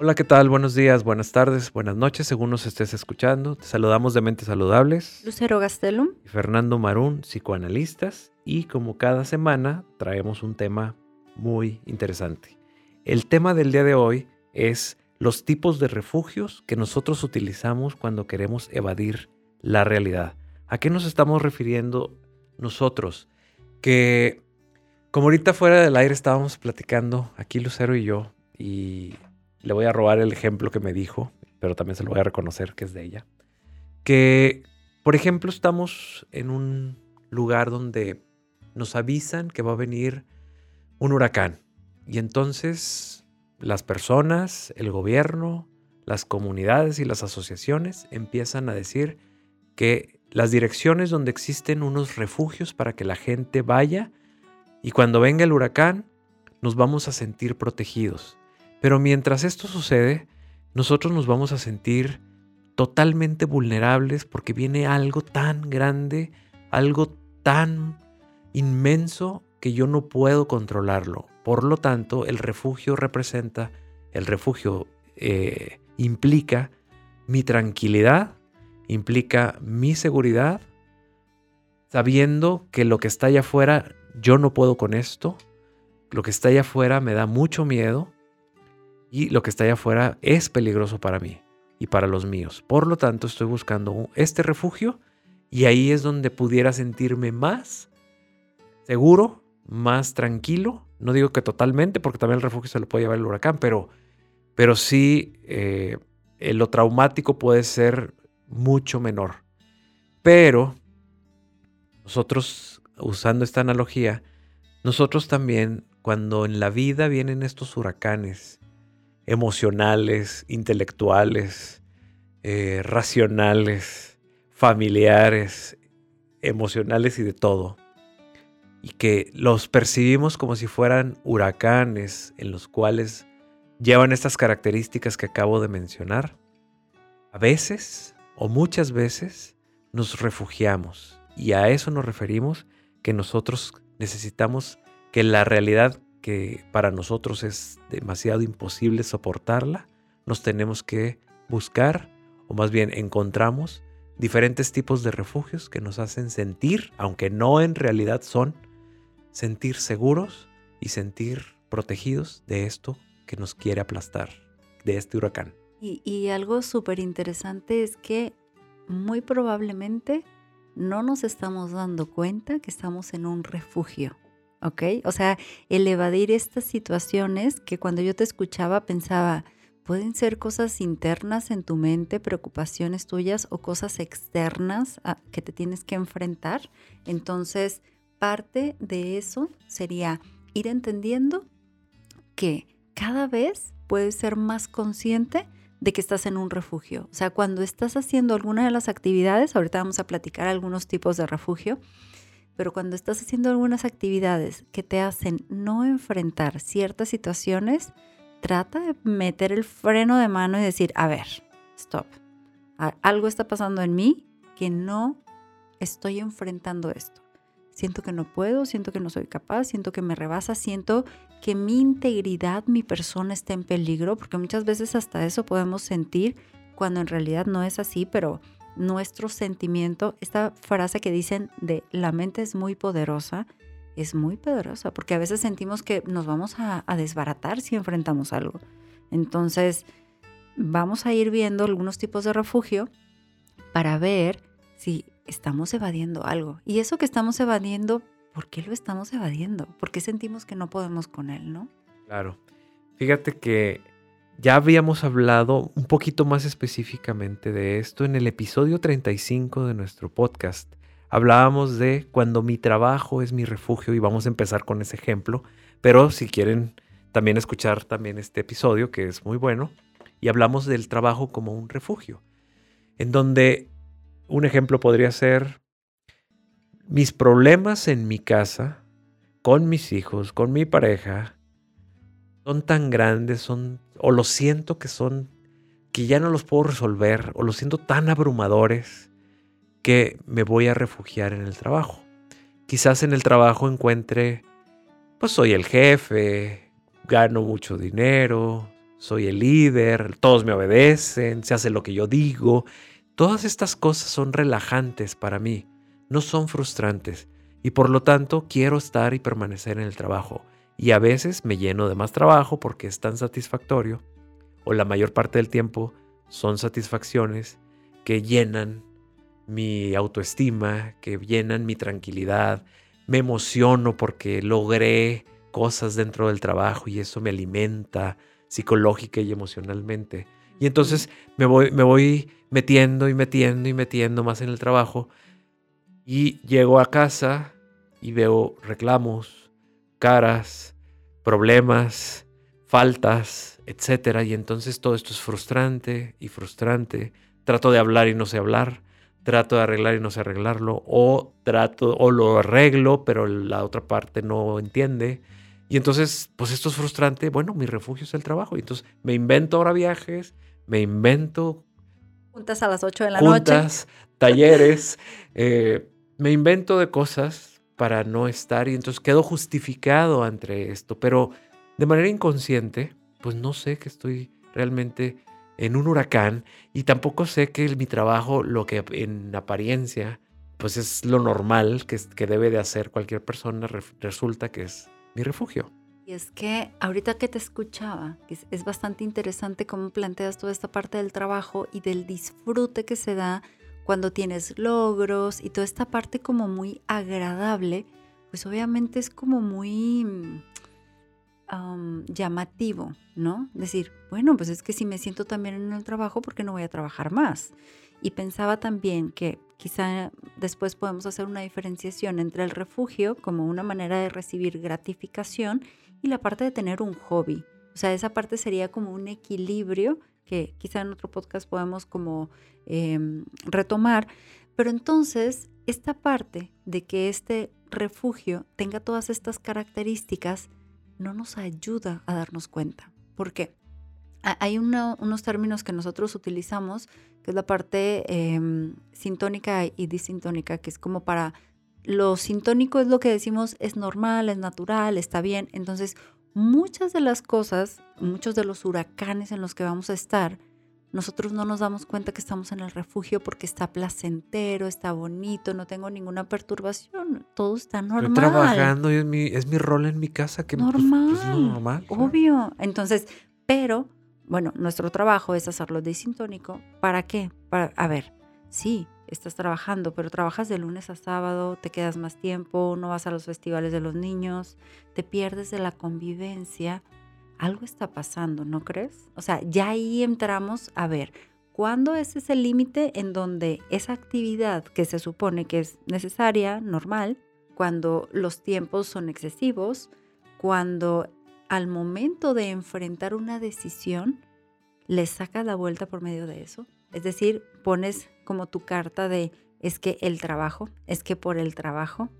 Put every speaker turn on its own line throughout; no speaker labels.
Hola, ¿qué tal? Buenos días, buenas tardes, buenas noches, según nos estés escuchando. Te saludamos de Mentes Saludables.
Lucero Gastelum.
Y Fernando Marún, psicoanalistas. Y como cada semana, traemos un tema muy interesante. El tema del día de hoy es los tipos de refugios que nosotros utilizamos cuando queremos evadir la realidad. ¿A qué nos estamos refiriendo nosotros? Que como ahorita fuera del aire estábamos platicando aquí Lucero y yo, y le voy a robar el ejemplo que me dijo, pero también se lo voy a reconocer que es de ella. Que, por ejemplo, estamos en un lugar donde nos avisan que va a venir un huracán. Y entonces las personas, el gobierno, las comunidades y las asociaciones empiezan a decir que las direcciones donde existen unos refugios para que la gente vaya y cuando venga el huracán nos vamos a sentir protegidos. Pero mientras esto sucede, nosotros nos vamos a sentir totalmente vulnerables porque viene algo tan grande, algo tan inmenso que yo no puedo controlarlo. Por lo tanto, el refugio representa, el refugio eh, implica mi tranquilidad, implica mi seguridad, sabiendo que lo que está allá afuera, yo no puedo con esto, lo que está allá afuera me da mucho miedo, y lo que está allá afuera es peligroso para mí y para los míos. Por lo tanto, estoy buscando este refugio y ahí es donde pudiera sentirme más seguro, más tranquilo. No digo que totalmente, porque también el refugio se lo puede llevar el huracán, pero, pero sí eh, lo traumático puede ser mucho menor. Pero nosotros, usando esta analogía, nosotros también, cuando en la vida vienen estos huracanes, emocionales, intelectuales, eh, racionales, familiares, emocionales y de todo. Y que los percibimos como si fueran huracanes en los cuales llevan estas características que acabo de mencionar. A veces, o muchas veces, nos refugiamos. Y a eso nos referimos que nosotros necesitamos que la realidad que para nosotros es demasiado imposible soportarla, nos tenemos que buscar, o más bien encontramos, diferentes tipos de refugios que nos hacen sentir, aunque no en realidad son, sentir seguros y sentir protegidos de esto que nos quiere aplastar, de este huracán.
Y, y algo súper interesante es que muy probablemente no nos estamos dando cuenta que estamos en un refugio. ¿Ok? O sea, el evadir estas situaciones que cuando yo te escuchaba pensaba, pueden ser cosas internas en tu mente, preocupaciones tuyas o cosas externas que te tienes que enfrentar. Entonces, parte de eso sería ir entendiendo que cada vez puedes ser más consciente de que estás en un refugio. O sea, cuando estás haciendo alguna de las actividades, ahorita vamos a platicar algunos tipos de refugio, pero cuando estás haciendo algunas actividades que te hacen no enfrentar ciertas situaciones, trata de meter el freno de mano y decir, a ver, stop. Algo está pasando en mí que no estoy enfrentando esto. Siento que no puedo, siento que no soy capaz, siento que me rebasa, siento que mi integridad, mi persona está en peligro, porque muchas veces hasta eso podemos sentir cuando en realidad no es así, pero nuestro sentimiento, esta frase que dicen de la mente es muy poderosa, es muy poderosa, porque a veces sentimos que nos vamos a, desbaratar si enfrentamos algo. Entonces, vamos a ir viendo algunos tipos de refugio para ver si estamos evadiendo algo. Y eso que estamos evadiendo, ¿por qué lo estamos evadiendo? ¿Por qué sentimos que no podemos con él, no?
Claro. Fíjate que ya habíamos hablado un poquito más específicamente de esto en el episodio 35 de nuestro podcast. Hablábamos de cuando mi trabajo es mi refugio y vamos a empezar con ese ejemplo, pero si quieren también escuchar también este episodio que es muy bueno y hablamos del trabajo como un refugio, en donde un ejemplo podría ser mis problemas en mi casa, con mis hijos, con mi pareja, son tan grandes, son, o lo siento que son, que ya no los puedo resolver, o los siento tan abrumadores que me voy a refugiar en el trabajo. Quizás en el trabajo encuentre, pues soy el jefe, gano mucho dinero, soy el líder, todos me obedecen, se hace lo que yo digo. Todas estas cosas son relajantes para mí, no son frustrantes y por lo tanto quiero estar y permanecer en el trabajo. Y a veces me lleno de más trabajo porque es tan satisfactorio, o la mayor parte del tiempo son satisfacciones que llenan mi autoestima, que llenan mi tranquilidad, me emociono porque logré cosas dentro del trabajo y eso me alimenta psicológica y emocionalmente. Y entonces me voy, me voy metiendo y metiendo y metiendo más en el trabajo y llego a casa y veo reclamos, caras, problemas, faltas, etcétera, y entonces todo esto es frustrante y frustrante. Trato de hablar y no sé hablar trato de arreglar y no sé arreglarlo, o trato, o lo arreglo, pero la otra parte no entiende. Y entonces, pues esto es frustrante. Bueno, mi refugio es el trabajo. Y entonces me invento ahora viajes, me invento.
Juntas a las 8 de la
juntas, talleres, eh, me invento de cosas para no estar y entonces quedo justificado ante esto, pero de manera inconsciente, pues no sé que estoy realmente en un huracán y tampoco sé que mi trabajo, lo que en apariencia, pues es lo normal que, debe de hacer cualquier persona, resulta que es mi refugio.
Y es que ahorita que te escuchaba, es, es bastante interesante cómo planteas toda esta parte del trabajo y del disfrute que se da cuando tienes logros y toda esta parte como muy agradable, pues obviamente es como muy llamativo, ¿no? Decir, bueno, pues es que si me siento también en el trabajo, ¿por qué no voy a trabajar más? Y pensaba también que quizá después podemos hacer una diferenciación entre el refugio como una manera de recibir gratificación y la parte de tener un hobby. O sea, esa parte sería como un equilibrio que quizá en otro podcast podemos como em, retomar. Pero entonces, esta parte de que este refugio tenga todas estas características no nos ayuda a darnos cuenta. Porque hay unos términos que nosotros utilizamos, que es la parte em, sintónica y disintónica, que es como para... Lo sintónico es lo que decimos es normal, es natural, está bien. Entonces, muchas de las cosas, muchos de los huracanes en los que vamos a estar, nosotros no nos damos cuenta que estamos en el refugio porque está placentero, está bonito, no tengo ninguna perturbación, todo está normal.
Estoy trabajando y es mi, es mi rol en mi casa que
pues, pues, normal,
pues,
normal. Obvio. Entonces, pero, bueno, nuestro trabajo es hacerlo disintónico. ¿Para qué? Para, a ver, sí, estás trabajando, pero trabajas de lunes a sábado, te quedas más tiempo, no vas a los festivales de los niños, te pierdes de la convivencia algo está pasando, ¿no crees? O sea, ya ahí entramos a ver, ¿cuándo es ese límite en donde esa actividad que se supone que es necesaria, normal, cuando los tiempos son excesivos, cuando al momento de enfrentar una decisión, le sacas la vuelta por medio de eso? Es decir, pones como tu carta de es que el trabajo, es que por el trabajo,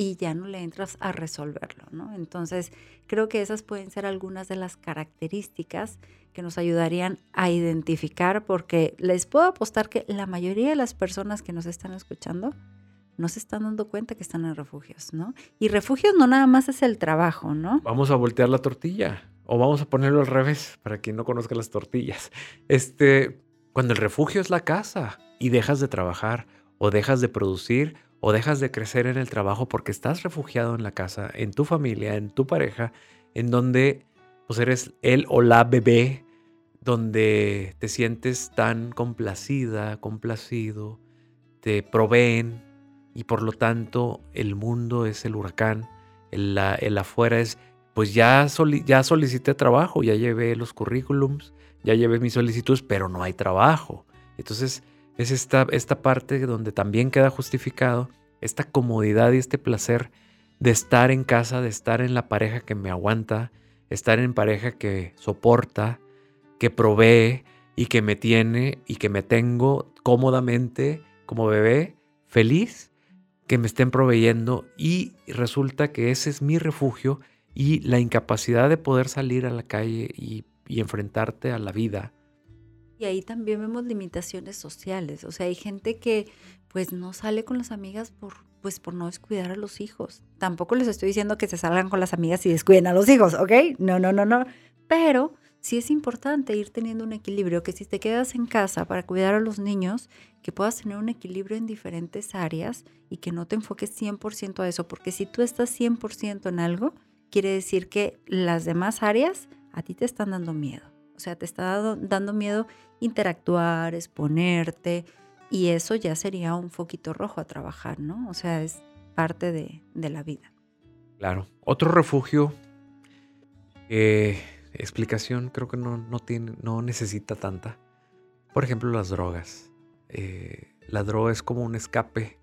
y ya no le entras a resolverlo, ¿no? Entonces, creo que esas pueden ser algunas de las características que nos ayudarían a identificar, porque les puedo apostar que la mayoría de las personas que nos están escuchando no se están dando cuenta que están en refugios, ¿no? Y refugios no nada más es el trabajo, ¿no?
Vamos a voltear la tortilla o vamos a ponerlo al revés para quien no conozca las tortillas. Este, cuando el refugio es la casa y dejas de trabajar o dejas de producir o dejas de crecer en el trabajo porque estás refugiado en la casa, en tu familia, en tu pareja, en donde pues eres él o la bebé, donde te sientes tan complacida, complacido, te proveen y por lo tanto el mundo es el huracán, el, el afuera es, pues ya, ya solicité trabajo, ya llevé los currículums, ya llevé mis solicitudes, pero no hay trabajo. Entonces es esta, esta parte donde también queda justificado esta comodidad y este placer de estar en casa, de estar en la pareja que me aguanta, estar en pareja que soporta, que provee y que me tiene y que me tengo cómodamente como bebé, feliz, que me estén proveyendo y resulta que ese es mi refugio y la incapacidad de poder salir a la calle y, y enfrentarte a la vida
y ahí también vemos limitaciones sociales. O sea, hay gente que pues no sale con las amigas por, pues, por no descuidar a los hijos. Tampoco les estoy diciendo que se salgan con las amigas y descuiden a los hijos, ¿ok? No, no, no, no. Pero sí es importante ir teniendo un equilibrio, que si te quedas en casa para cuidar a los niños, que puedas tener un equilibrio en diferentes áreas y que no te enfoques 100% a eso, porque si tú estás 100% en algo, quiere decir que las demás áreas a ti te están dando miedo. O sea, te está dando miedo interactuar, exponerte, y eso ya sería un foquito rojo a trabajar, ¿no? O sea, es parte de, la vida.
Claro. Otro refugio, eh, explicación creo que no, no, tiene, no necesita tanta. Por ejemplo, las drogas. Eh, la droga es como un escape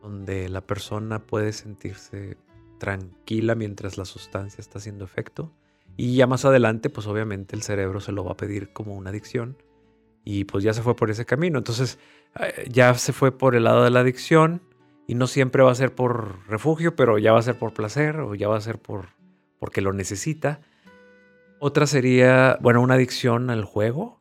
donde la persona puede sentirse tranquila mientras la sustancia está haciendo efecto. Y ya más adelante, pues obviamente el cerebro se lo va a pedir como una adicción. Y pues ya se fue por ese camino. Entonces eh, ya se fue por el lado de la adicción. Y no siempre va a ser por refugio, pero ya va a ser por placer o ya va a ser por porque lo necesita. Otra sería, bueno, una adicción al juego,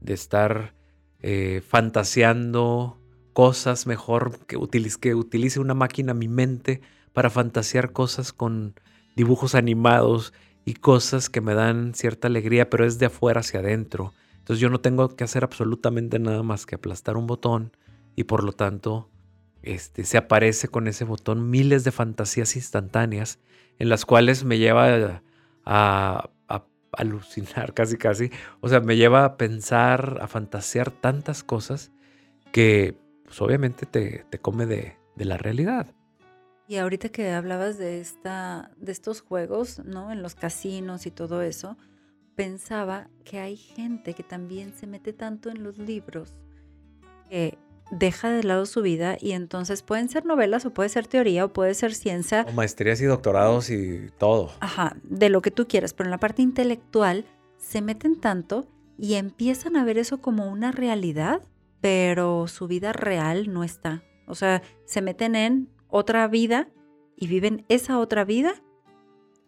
de estar eh, fantaseando cosas mejor, que utilice, que utilice una máquina mi mente para fantasear cosas con dibujos animados y cosas que me dan cierta alegría, pero es de afuera hacia adentro. Entonces yo no tengo que hacer absolutamente nada más que aplastar un botón y por lo tanto este, se aparece con ese botón miles de fantasías instantáneas en las cuales me lleva a, alucinar casi casi. O sea, me lleva a pensar, a fantasear tantas cosas que pues, obviamente te, come de, la realidad.
Y ahorita que hablabas de, esta, de estos juegos, ¿no? En los casinos y todo eso, pensaba que hay gente que también se mete tanto en los libros que deja de lado su vida y entonces pueden ser novelas o puede ser teoría o puede ser ciencia.
O maestrías y doctorados y todo.
Ajá, de lo que tú quieras, pero en la parte intelectual se meten tanto y empiezan a ver eso como una realidad, pero su vida real no está. O sea, se meten en otra vida y viven esa otra vida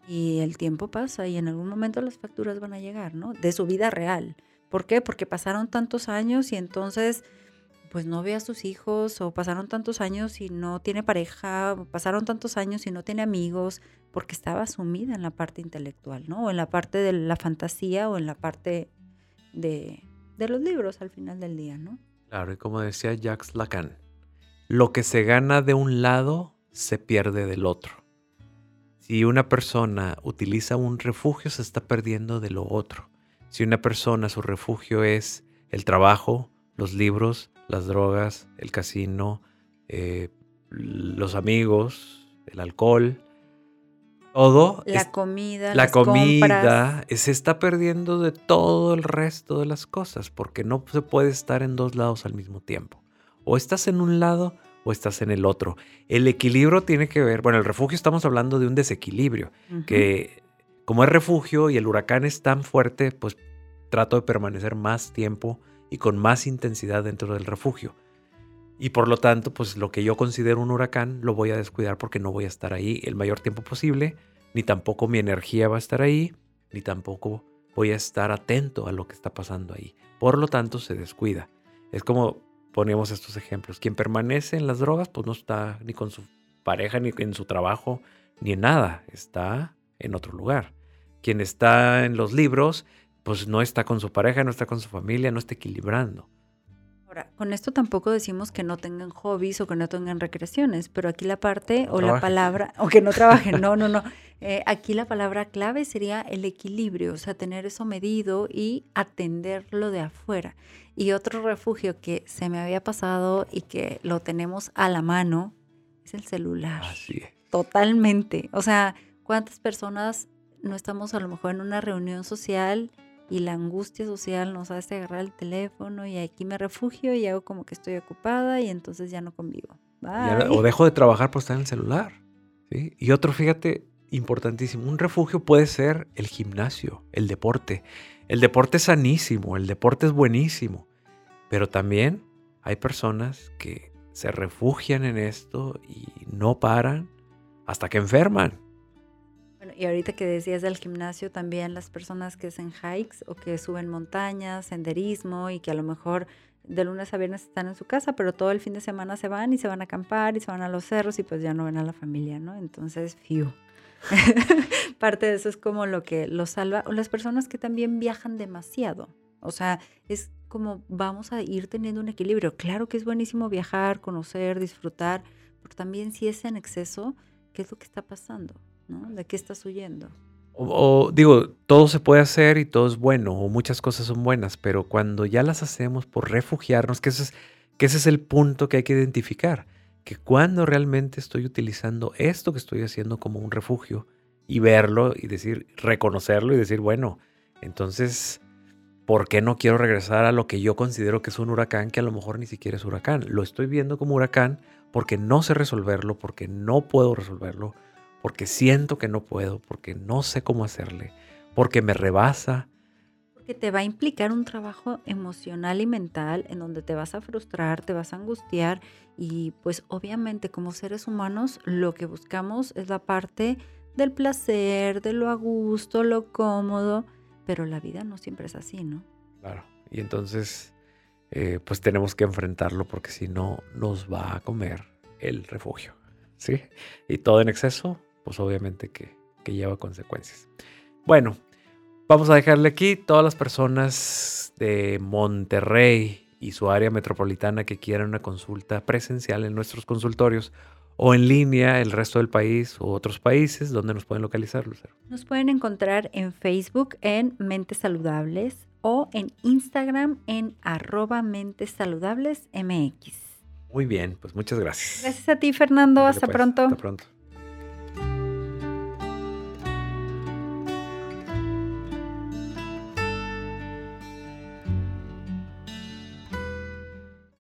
y el tiempo pasa y en algún momento las facturas van a llegar, ¿no? De su vida real. ¿Por qué? Porque pasaron tantos años y entonces pues no ve a sus hijos o pasaron tantos años y no tiene pareja, o pasaron tantos años y no tiene amigos, porque estaba sumida en la parte intelectual, ¿no? O en la parte de la fantasía o en la parte de, de los libros al final del día, ¿no?
Claro, y como decía Jacques Lacan, lo que se gana de un lado se pierde del otro. Si una persona utiliza un refugio, se está perdiendo de lo otro. Si una persona, su refugio es el trabajo, los libros, las drogas, el casino, eh, los amigos, el alcohol, todo.
La comida,
la comida se está perdiendo de todo el resto de las cosas porque no se puede estar en dos lados al mismo tiempo. O estás en un lado o estás en el otro. El equilibrio tiene que ver, bueno, el refugio estamos hablando de un desequilibrio, que como es refugio y el huracán es tan fuerte, pues trato de permanecer más tiempo y con más intensidad dentro del refugio. Y por lo tanto, pues lo que yo considero un huracán lo voy a descuidar porque no voy a estar ahí el mayor tiempo posible, ni tampoco mi energía va a estar ahí, ni tampoco voy a estar atento a lo que está pasando ahí. Por lo tanto, se descuida. Es como ponemos estos ejemplos. Quien permanece en las drogas, pues no está ni con su pareja, ni en su trabajo, ni en nada. Está en otro lugar. Quien está en los libros pues no está con su pareja, no está con su familia, no está equilibrando.
Ahora, con esto tampoco decimos que no tengan hobbies o que no tengan recreaciones, pero aquí la parte o la palabra, o que no trabajen, no, no, no. Eh, aquí la palabra clave sería el equilibrio, o sea, tener eso medido y atenderlo de afuera. Y otro refugio que se me había pasado y que lo tenemos a la mano es el celular.
Así es.
Totalmente. O sea, ¿cuántas personas no estamos a lo mejor en una reunión social y la angustia social nos hace agarrar el teléfono y aquí me refugio y hago como que estoy ocupada y entonces ya no convivo.
o dejo de trabajar por estar en el celular. Y otro, fíjate, importantísimo, un refugio puede ser el gimnasio, el deporte. El deporte es sanísimo, el deporte es buenísimo, pero también hay personas que se refugian en esto y no paran hasta que enferman
y ahorita que decías del gimnasio, también las personas que hacen hikes o que suben montañas, senderismo y que a lo mejor de lunes a viernes están en su casa, pero todo el fin de semana se van y se van a acampar y se van a los cerros y pues ya no ven a la familia, ¿no? Entonces, fiu. Parte de eso es como lo que los salva. O las personas que también viajan demasiado. O sea, es como vamos a ir teniendo un equilibrio. Claro que es buenísimo viajar, conocer, disfrutar, pero también si es en exceso, ¿qué es lo que está pasando? ¿De qué estás huyendo?
O, digo, todo se puede hacer y todo es bueno, o muchas cosas son buenas, pero cuando ya las hacemos por refugiarnos, que ese es, que ese es el punto que hay que identificar, que cuando realmente estoy utilizando esto que estoy haciendo como un refugio y verlo y decir, reconocerlo y decir, bueno, entonces, ¿por qué no quiero regresar a lo que yo considero que es un huracán que a lo mejor ni siquiera es huracán? Lo estoy viendo como huracán porque no sé resolverlo, porque no puedo resolverlo, porque siento que no puedo, porque no sé cómo hacerle, porque me rebasa.
Porque te va a implicar un trabajo emocional y mental en donde te vas a frustrar, te vas a angustiar y pues obviamente como seres humanos lo que buscamos es la parte del placer, de lo a gusto, lo cómodo, pero la vida no siempre es así, ¿no?
Claro, y entonces eh, pues tenemos que enfrentarlo porque si no nos va a comer el refugio, ¿sí? Y todo en exceso pues obviamente que, lleva consecuencias. Bueno, vamos a dejarle aquí todas las personas de Monterrey y su área metropolitana que quieran una consulta presencial en nuestros consultorios o en línea el resto del país u otros países, ¿dónde nos pueden localizar, Lucero?
Nos pueden encontrar en Facebook en Mentes Saludables o en Instagram en arroba Mentes Saludables MX.
Muy bien, pues muchas gracias.
Gracias a ti, Fernando. Hasta
pues,
pronto.
Hasta pronto.